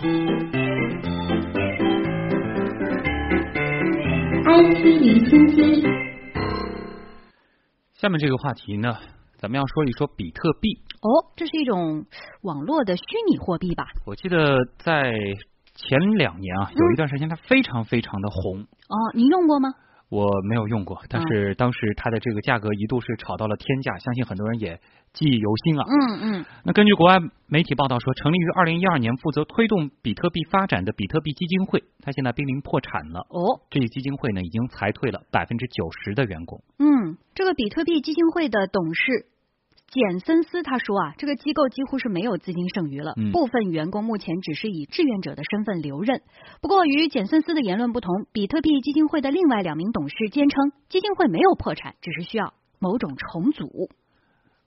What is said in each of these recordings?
IT 离心机。下面这个话题呢，咱们要说一说比特币。哦，这是一种网络的虚拟货币吧？我记得在前两年啊，有一段时间它非常非常的红。哦，您用过吗？我没有用过，但是当时它的这个价格一度是炒到了天价，相信很多人也记忆犹新啊。嗯嗯。那根据国外媒体报道说，成立于二零一二年，负责推动比特币发展的比特币基金会，它现在濒临破产了。哦。这一基金会呢，已经裁退了百分之九十的员工。嗯，这个比特币基金会的董事。简森斯他说啊，这个机构几乎是没有资金剩余了，部分员工目前只是以志愿者的身份留任。不过与简森斯的言论不同，比特币基金会的另外两名董事坚称，基金会没有破产，只是需要某种重组。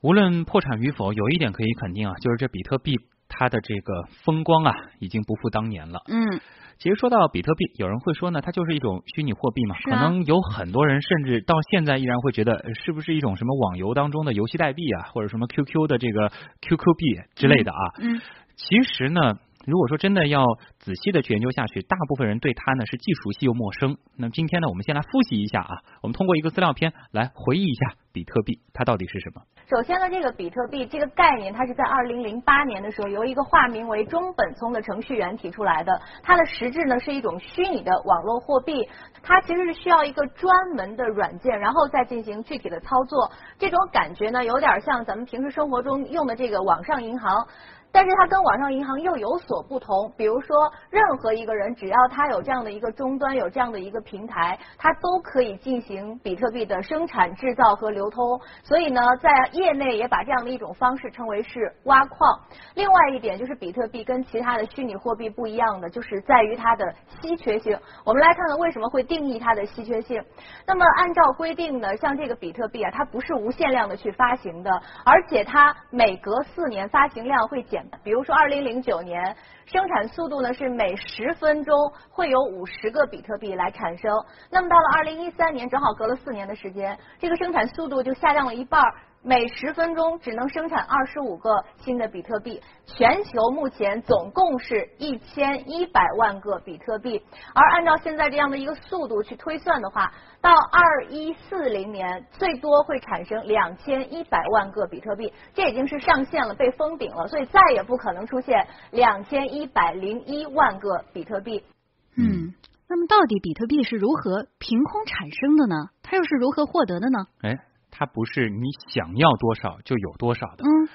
无论破产与否，有一点可以肯定啊，就是这比特币它的这个风光啊，已经不复当年了。嗯。其实说到比特币，有人会说呢，它就是一种虚拟货币嘛。可能有很多人甚至到现在依然会觉得，是不是一种什么网游当中的游戏代币啊，或者什么 QQ 的这个 QQ 币之类的啊？嗯。其实呢。如果说真的要仔细的去研究下去，大部分人对它呢是既熟悉又陌生。那么今天呢，我们先来复习一下啊，我们通过一个资料片来回忆一下比特币它到底是什么。首先呢，这个比特币这个概念，它是在二零零八年的时候由一个化名为中本聪的程序员提出来的。它的实质呢是一种虚拟的网络货币，它其实是需要一个专门的软件，然后再进行具体的操作。这种感觉呢，有点像咱们平时生活中用的这个网上银行。但是它跟网上银行又有所不同，比如说，任何一个人只要他有这样的一个终端，有这样的一个平台，他都可以进行比特币的生产、制造和流通。所以呢，在业内也把这样的一种方式称为是挖矿。另外一点就是，比特币跟其他的虚拟货币不一样的，就是在于它的稀缺性。我们来看看为什么会定义它的稀缺性。那么按照规定呢，像这个比特币啊，它不是无限量的去发行的，而且它每隔四年发行量会减。比如说，二零零九年生产速度呢是每十分钟会有五十个比特币来产生，那么到了二零一三年，正好隔了四年的时间，这个生产速度就下降了一半。每十分钟只能生产二十五个新的比特币，全球目前总共是一千一百万个比特币，而按照现在这样的一个速度去推算的话，到二一四零年最多会产生两千一百万个比特币，这已经是上限了，被封顶了，所以再也不可能出现两千一百零一万个比特币。嗯，那么到底比特币是如何凭空产生的呢？它又是如何获得的呢？哎。它不是你想要多少就有多少的。嗯，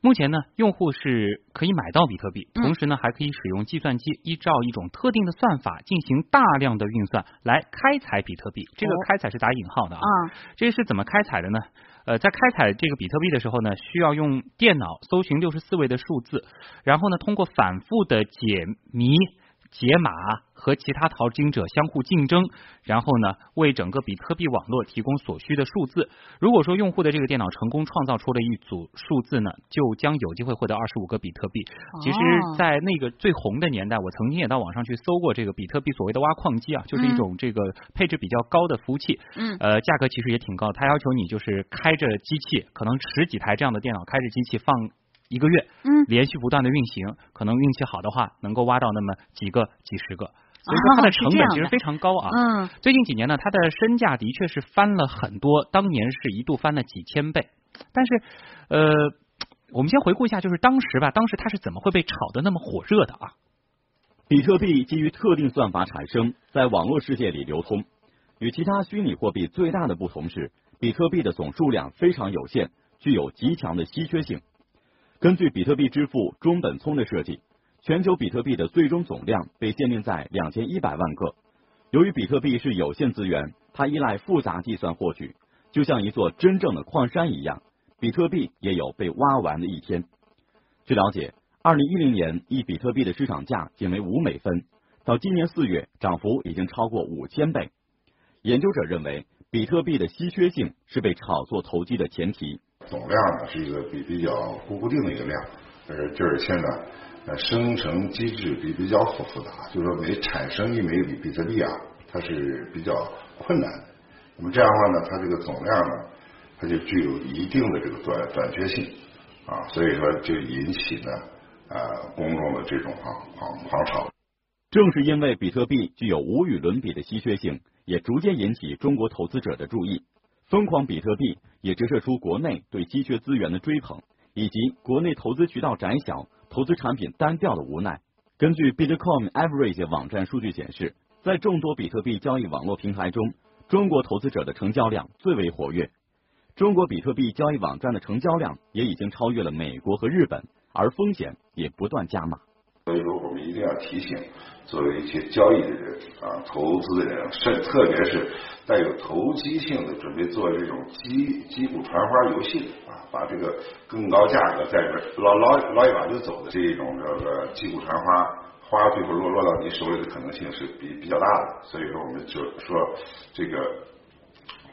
目前呢，用户是可以买到比特币，同时呢，还可以使用计算机依照一种特定的算法进行大量的运算来开采比特币。这个开采是打引号的啊。这是怎么开采的呢？呃，在开采这个比特币的时候呢，需要用电脑搜寻六十四位的数字，然后呢，通过反复的解谜。解码和其他淘金者相互竞争，然后呢，为整个比特币网络提供所需的数字。如果说用户的这个电脑成功创造出了一组数字呢，就将有机会获得二十五个比特币。其实，在那个最红的年代，我曾经也到网上去搜过这个比特币所谓的挖矿机啊，就是一种这个配置比较高的服务器。嗯。呃，价格其实也挺高，它要求你就是开着机器，可能十几台这样的电脑开着机器放。一个月，嗯，连续不断的运行，可能运气好的话，能够挖到那么几个、几十个，所以说它的成本其实非常高啊。嗯，最近几年呢，它的身价的确是翻了很多，当年是一度翻了几千倍。但是，呃，我们先回顾一下，就是当时吧，当时它是怎么会被炒得那么火热的啊？比特币基于特定算法产生，在网络世界里流通。与其他虚拟货币最大的不同是，比特币的总数量非常有限，具有极强的稀缺性。根据比特币之父中本聪的设计，全球比特币的最终总量被限定在两千一百万个。由于比特币是有限资源，它依赖复杂计算获取，就像一座真正的矿山一样，比特币也有被挖完的一天。据了解，二零一零年一比特币的市场价仅为五美分，到今年四月涨幅已经超过五千倍。研究者认为，比特币的稀缺性是被炒作投机的前提。总量呢是一个比比较固定的一个量，呃，而且呢，呃，生成机制比比较复复杂，就是说每产生一枚比比特币啊，它是比较困难的。那么这样的话呢，它这个总量呢，它就具有一定的这个短短缺性啊，所以说就引起呢呃公众的这种狂狂狂炒。正是因为比特币具有无与伦比的稀缺性，也逐渐引起中国投资者的注意。疯狂比特币也折射出国内对稀缺资源的追捧，以及国内投资渠道窄小、投资产品单调的无奈。根据 Bitcoin Average 网站数据显示，在众多比特币交易网络平台中，中国投资者的成交量最为活跃。中国比特币交易网站的成交量也已经超越了美国和日本，而风险也不断加码。所以说，我们一定要提醒作为一些交易的人啊、投资的人，甚特别是带有投机性的，准备做这种击击鼓传花游戏的啊，把这个更高价格在这捞捞捞一把就走的这一种这个击鼓传花，花最后落落到你手里的可能性是比比较大的。所以说，我们就说这个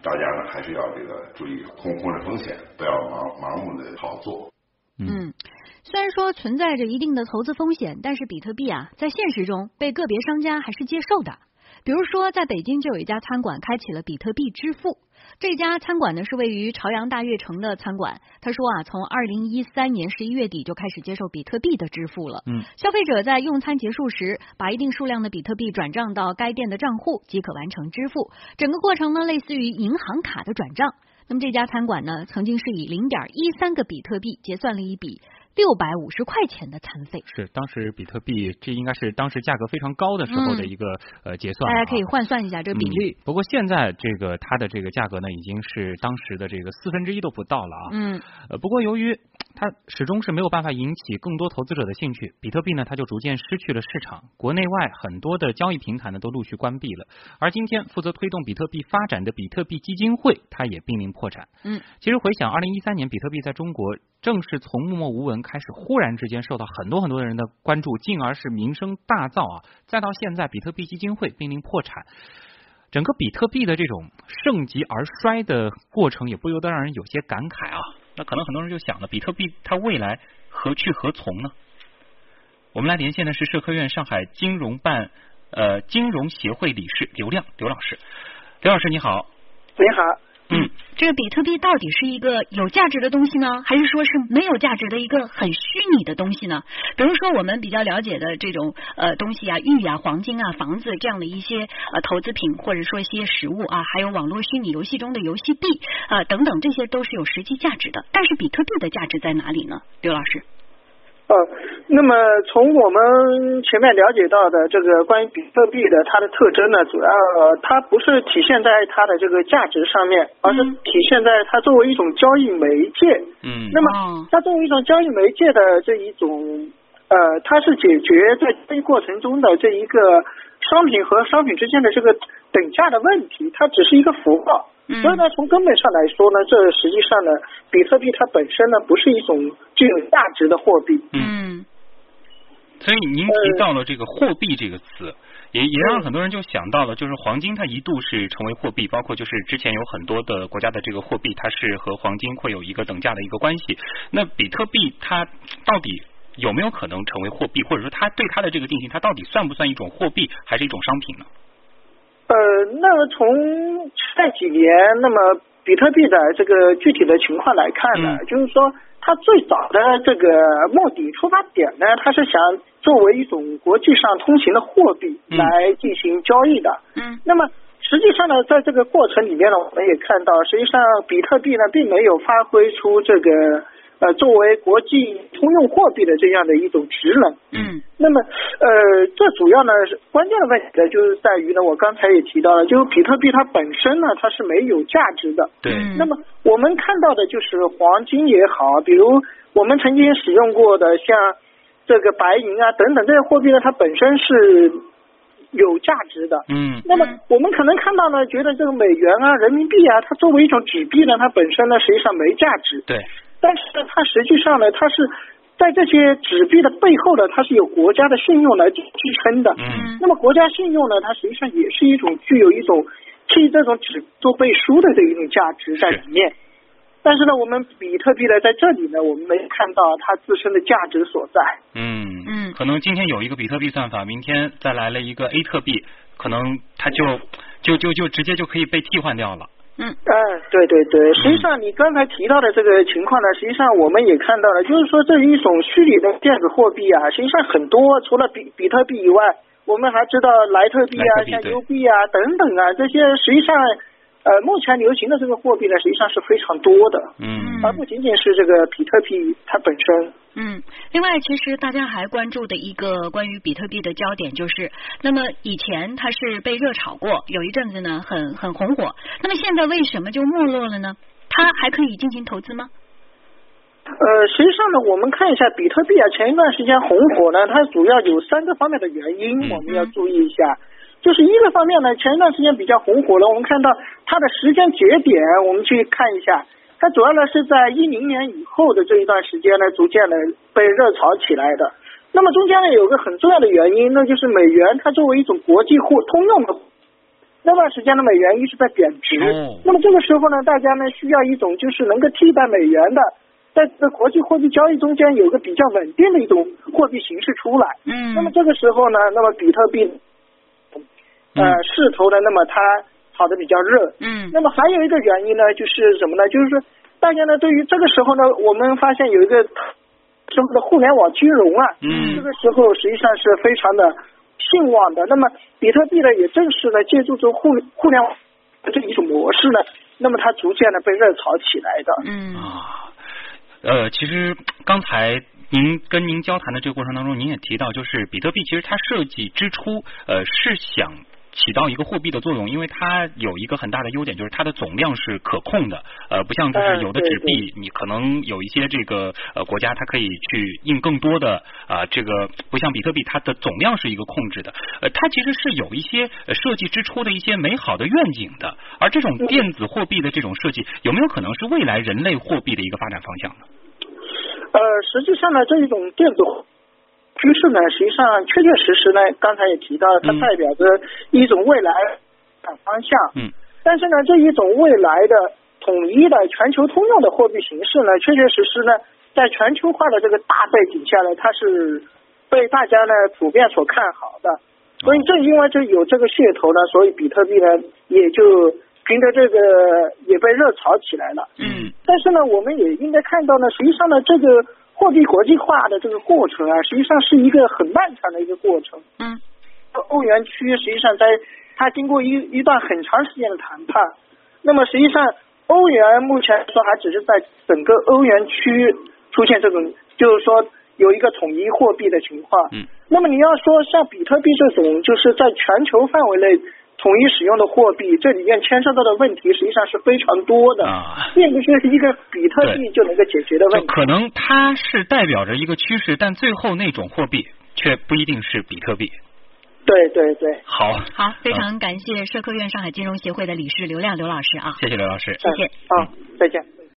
大家呢还是要这个注意控控制风险，不要盲盲目的炒作。嗯。虽然说存在着一定的投资风险，但是比特币啊，在现实中被个别商家还是接受的。比如说，在北京就有一家餐馆开启了比特币支付。这家餐馆呢是位于朝阳大悦城的餐馆。他说啊，从二零一三年十一月底就开始接受比特币的支付了。嗯，消费者在用餐结束时，把一定数量的比特币转账到该店的账户，即可完成支付。整个过程呢，类似于银行卡的转账。那么这家餐馆呢，曾经是以零点一三个比特币结算了一笔。六百五十块钱的餐费是当时比特币，这应该是当时价格非常高的时候的一个呃结算，大家可以换算一下这个比率。不过现在这个它的这个价格呢，已经是当时的这个四分之一都不到了啊。嗯，呃，不过由于它始终是没有办法引起更多投资者的兴趣，比特币呢，它就逐渐失去了市场，国内外很多的交易平台呢都陆续关闭了。而今天负责推动比特币发展的比特币基金会，它也濒临破产。嗯，其实回想二零一三年，比特币在中国。正是从默默无闻开始，忽然之间受到很多很多人的关注，进而是名声大噪啊！再到现在，比特币基金会濒临破产，整个比特币的这种盛极而衰的过程，也不由得让人有些感慨啊。那可能很多人就想了，比特币它未来何去何从呢？我们来连线的是社科院上海金融办呃金融协会理事刘亮刘老师，刘老师你好，你好。嗯，这个比特币到底是一个有价值的东西呢，还是说是没有价值的一个很虚拟的东西呢？比如说我们比较了解的这种呃东西啊，玉啊、黄金啊、房子这样的一些呃投资品，或者说一些实物啊，还有网络虚拟游戏中的游戏币啊等等，这些都是有实际价值的。但是比特币的价值在哪里呢？刘老师？呃，那么从我们前面了解到的这个关于比特币的它的特征呢，主要它不是体现在它的这个价值上面，而是体现在它作为一种交易媒介。嗯。那么它作为一种交易媒介的这一种呃，它是解决在交易过程中的这一个商品和商品之间的这个等价的问题，它只是一个符号。所以呢，从根本上来说呢，这实际上呢，比特币它本身呢不是一种具有价值的货币。嗯。所以您提到了这个货币这个词，也也让很多人就想到了，就是黄金它一度是成为货币，包括就是之前有很多的国家的这个货币，它是和黄金会有一个等价的一个关系。那比特币它到底有没有可能成为货币，或者说它对它的这个定性，它到底算不算一种货币，还是一种商品呢？呃，那从这几年，那么比特币的这个具体的情况来看呢，就是说它最早的这个目的出发点呢，它是想作为一种国际上通行的货币来进行交易的。嗯。那么实际上呢，在这个过程里面呢，我们也看到，实际上比特币呢，并没有发挥出这个。呃，作为国际通用货币的这样的一种职能，嗯，那么呃，这主要呢是关键的问题呢，就是在于呢，我刚才也提到了，就是比特币它本身呢，它是没有价值的，对。那么我们看到的就是黄金也好，比如我们曾经使用过的像这个白银啊等等这些货币呢，它本身是有价值的，嗯。那么我们可能看到呢，觉得这个美元啊、人民币啊，它作为一种纸币呢，它本身呢实际上没价值，对。但是呢，它实际上呢，它是在这些纸币的背后呢，它是有国家的信用来支撑的。嗯。那么国家信用呢，它实际上也是一种具有一种替这种纸做背书的这一种价值在里面。但是呢，我们比特币呢，在这里呢，我们没看到它自身的价值所在。嗯嗯。可能今天有一个比特币算法，明天再来了一个 A 特币，可能它就就就就直接就可以被替换掉了。嗯，哎，对对对，实际上你刚才提到的这个情况呢，实际上我们也看到了，就是说这一种虚拟的电子货币啊，实际上很多，除了比比特币以外，我们还知道莱特币啊，像 U 币啊等等啊，这些实际上。呃，目前流行的这个货币呢，实际上是非常多的，嗯，而不仅仅是这个比特币它本身。嗯，另外，其实大家还关注的一个关于比特币的焦点就是，那么以前它是被热炒过，有一阵子呢很很红火，那么现在为什么就没落了呢？它还可以进行投资吗？呃，实际上呢，我们看一下比特币啊，前一段时间红火呢，它主要有三个方面的原因，我们要注意一下。就是一个方面呢，前一段时间比较红火了，我们看到它的时间节点，我们去看一下，它主要呢是在一零年以后的这一段时间呢，逐渐的被热炒起来的。那么中间呢有个很重要的原因，那就是美元它作为一种国际货通用的，那段时间的美元一直在贬值。那么这个时候呢，大家呢需要一种就是能够替代美元的，在这国际货币交易中间有个比较稳定的一种货币形式出来。嗯。那么这个时候呢，那么比特币。呃，势头呢，那么它炒的比较热。嗯。那么还有一个原因呢，就是什么呢？就是说，大家呢对于这个时候呢，我们发现有一个什么的互联网金融啊，嗯，这个时候实际上是非常的兴旺的。那么比特币呢，也正是呢借助着互互联网这一种模式呢，那么它逐渐的被热炒起来的。嗯啊，呃，其实刚才。您跟您交谈的这个过程当中，您也提到，就是比特币其实它设计之初，呃，是想起到一个货币的作用，因为它有一个很大的优点，就是它的总量是可控的，呃，不像就是有的纸币，你可能有一些这个呃国家它可以去印更多的啊，这个不像比特币，它的总量是一个控制的，呃，它其实是有一些设计之初的一些美好的愿景的，而这种电子货币的这种设计，有没有可能是未来人类货币的一个发展方向呢？呃，实际上呢，这一种电子趋势呢，实际上确确实实呢，刚才也提到，它代表着一种未来方向。嗯。但是呢，这一种未来的统一的全球通用的货币形式呢，确确实实呢，在全球化的这个大背景下呢，它是被大家呢普遍所看好的。所以正因为这有这个噱头呢，所以比特币呢也就。凭着这个也被热炒起来了，嗯，但是呢，我们也应该看到呢，实际上呢，这个货币国际化的这个过程啊，实际上是一个很漫长的一个过程，嗯，欧元区实际上在它经过一一段很长时间的谈判，那么实际上欧元目前说还只是在整个欧元区出现这种，就是说有一个统一货币的情况，嗯，那么你要说像比特币这种，就是在全球范围内。统一使用的货币，这里面牵涉到的问题实际上是非常多的，并不是一个比特币就能够解决的问题。可能它是代表着一个趋势，但最后那种货币却不一定是比特币。对对对，好，好，非常感谢社科院上海金融协会的理事刘亮刘老师啊，谢谢刘老师，谢谢，啊，再见。